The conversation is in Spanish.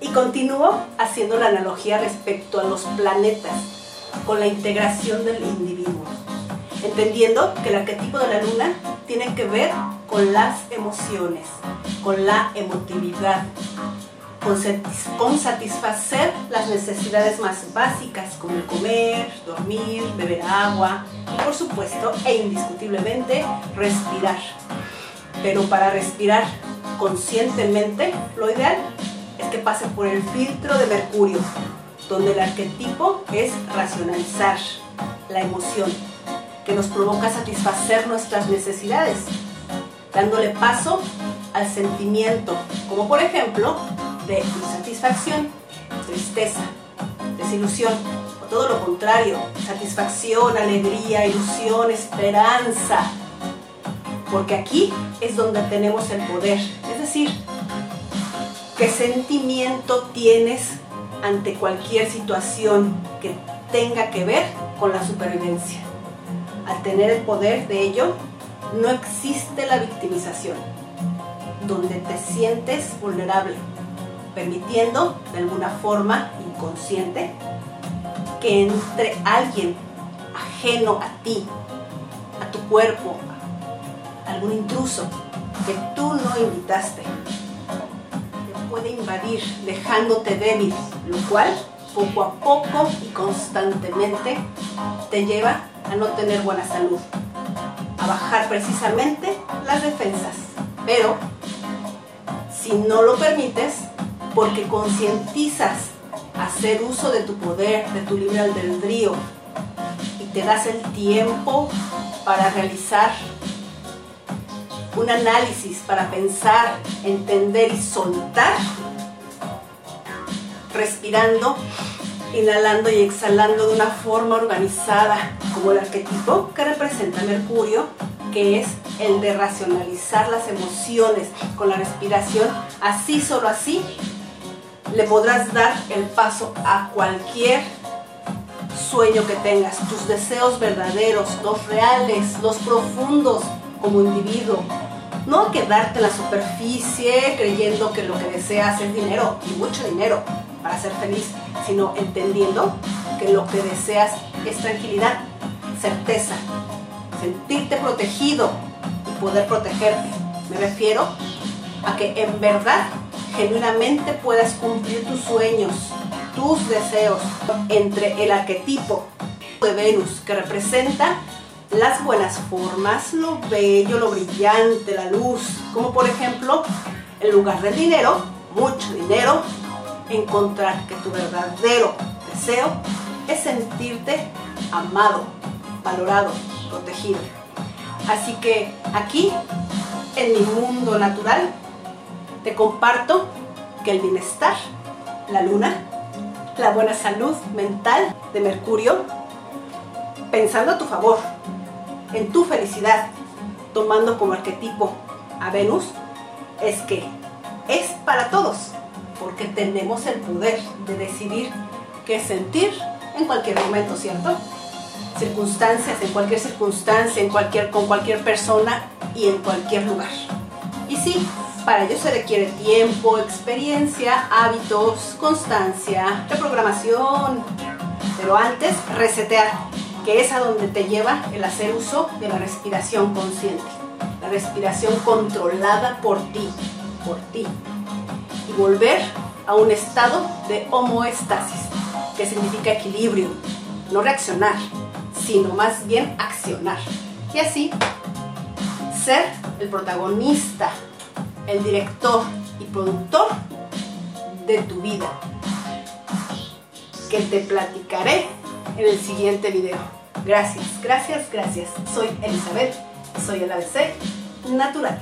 Y continúo haciendo la analogía respecto a los planetas, con la integración del individuo, entendiendo que el arquetipo de la luna tiene que ver con las emociones, con la emotividad, con, satisfacer las necesidades más básicas como el comer, dormir, beber agua y por supuesto e indiscutiblemente respirar. Pero para respirar conscientemente, lo ideal es que pase por el filtro de Mercurio, donde el arquetipo es racionalizar la emoción, que nos provoca satisfacer nuestras necesidades, dándole paso al sentimiento, como por ejemplo de insatisfacción, tristeza, desilusión, o todo lo contrario, satisfacción, alegría, ilusión, esperanza. Porque aquí es donde tenemos el poder. Es decir, qué sentimiento tienes ante cualquier situación que tenga que ver con la supervivencia. Al tener el poder de ello, no existe la victimización, donde te sientes vulnerable, permitiendo de alguna forma inconsciente que entre alguien ajeno a ti, a tu cuerpo, algún intruso que tú no invitaste, te puede invadir dejándote débil, lo cual poco a poco y constantemente te lleva a no tener buena salud, a bajar precisamente las defensas. Pero si no lo permites, porque concientizas hacer uso de tu poder, de tu libre albedrío y te das el tiempo para realizar un análisis, para pensar, entender y soltar, respirando, inhalando y exhalando de una forma organizada, como el arquetipo que representa Mercurio, que es el de racionalizar las emociones con la respiración, así, solo así, le podrás dar el paso a cualquier sueño que tengas, tus deseos verdaderos, los reales, los profundos como individuo. No quedarte en la superficie creyendo que lo que deseas es dinero y mucho dinero para ser feliz, sino entendiendo que lo que deseas es tranquilidad, certeza, sentirte protegido y poder protegerte. Me refiero a que en verdad genuinamente puedas cumplir tus sueños, tus deseos, entre el arquetipo de Venus que representa las buenas formas, lo bello, lo brillante, la luz, como por ejemplo, en lugar del dinero, mucho dinero, encontrar que tu verdadero deseo es sentirte amado, valorado, protegido. Así que aquí, en mi mundo natural, te comparto que el bienestar, la luna, la buena salud mental de Mercurio, pensando a tu favor, en tu felicidad, tomando como arquetipo a Venus, es que es para todos, porque tenemos el poder de decidir qué sentir en cualquier momento, ¿cierto? Circunstancias, en cualquier circunstancia, en cualquier, con cualquier persona y en cualquier lugar. Y sí, para ello se requiere tiempo, experiencia, hábitos, constancia, reprogramación. Pero antes, resetear, que es a donde te lleva el hacer uso de la respiración consciente. La respiración controlada por ti, por ti. Y volver a un estado de homoestasis, que significa equilibrio, no reaccionar, sino más bien accionar. Y así, ser el protagonista el director y productor de tu vida, que te platicaré en el siguiente video. Gracias, gracias, gracias. Soy Elizabeth, soy el ABC Natural.